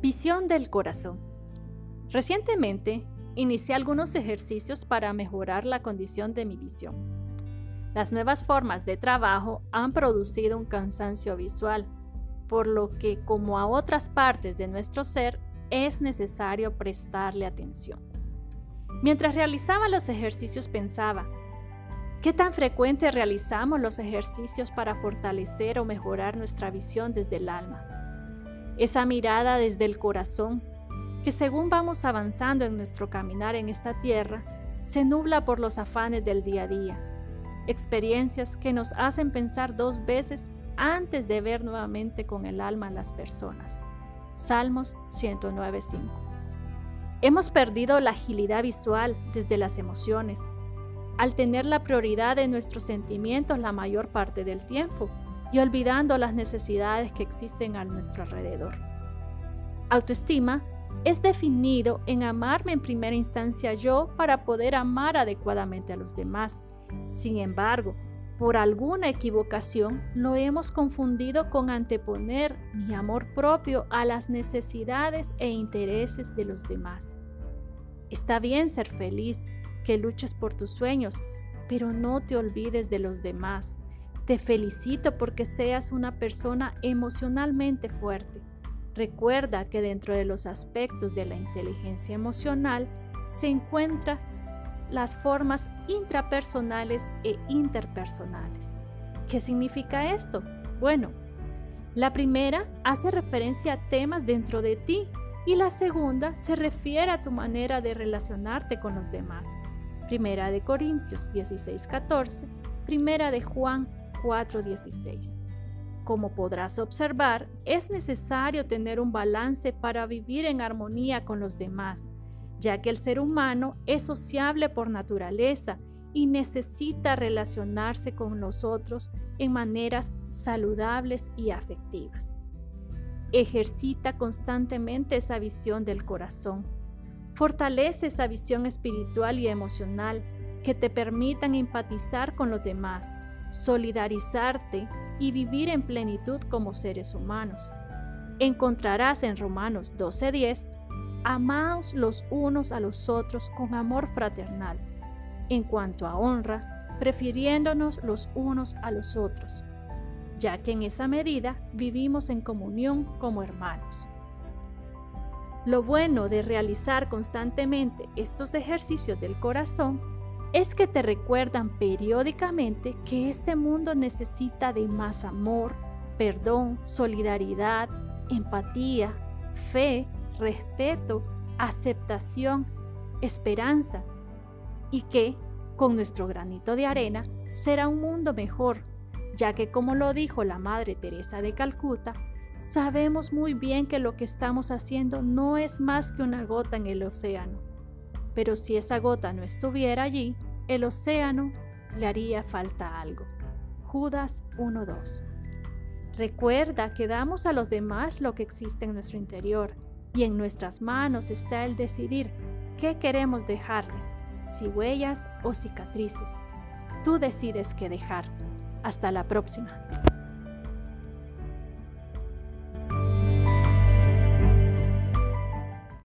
Visión del corazón. Recientemente inicié algunos ejercicios para mejorar la condición de mi visión. Las nuevas formas de trabajo han producido un cansancio visual, por lo que como a otras partes de nuestro ser es necesario prestarle atención. Mientras realizaba los ejercicios pensaba, ¿qué tan frecuente realizamos los ejercicios para fortalecer o mejorar nuestra visión desde el alma? Esa mirada desde el corazón que según vamos avanzando en nuestro caminar en esta tierra, se nubla por los afanes del día a día, experiencias que nos hacen pensar dos veces antes de ver nuevamente con el alma a las personas. Salmos 109.5. Hemos perdido la agilidad visual desde las emociones, al tener la prioridad de nuestros sentimientos la mayor parte del tiempo y olvidando las necesidades que existen a nuestro alrededor. Autoestima es definido en amarme en primera instancia yo para poder amar adecuadamente a los demás. Sin embargo, por alguna equivocación lo hemos confundido con anteponer mi amor propio a las necesidades e intereses de los demás. Está bien ser feliz, que luches por tus sueños, pero no te olvides de los demás. Te felicito porque seas una persona emocionalmente fuerte. Recuerda que dentro de los aspectos de la inteligencia emocional se encuentran las formas intrapersonales e interpersonales. ¿Qué significa esto? Bueno, la primera hace referencia a temas dentro de ti y la segunda se refiere a tu manera de relacionarte con los demás. Primera de Corintios 16:14, Primera de Juan 4:16. Como podrás observar, es necesario tener un balance para vivir en armonía con los demás, ya que el ser humano es sociable por naturaleza y necesita relacionarse con los otros en maneras saludables y afectivas. Ejercita constantemente esa visión del corazón. Fortalece esa visión espiritual y emocional que te permitan empatizar con los demás, solidarizarte y vivir en plenitud como seres humanos. Encontrarás en Romanos 12:10, amaos los unos a los otros con amor fraternal, en cuanto a honra, prefiriéndonos los unos a los otros, ya que en esa medida vivimos en comunión como hermanos. Lo bueno de realizar constantemente estos ejercicios del corazón es que te recuerdan periódicamente que este mundo necesita de más amor, perdón, solidaridad, empatía, fe, respeto, aceptación, esperanza y que, con nuestro granito de arena, será un mundo mejor, ya que como lo dijo la Madre Teresa de Calcuta, sabemos muy bien que lo que estamos haciendo no es más que una gota en el océano pero si esa gota no estuviera allí, el océano le haría falta algo. Judas 1.2. Recuerda que damos a los demás lo que existe en nuestro interior y en nuestras manos está el decidir qué queremos dejarles, si huellas o cicatrices. Tú decides qué dejar. Hasta la próxima.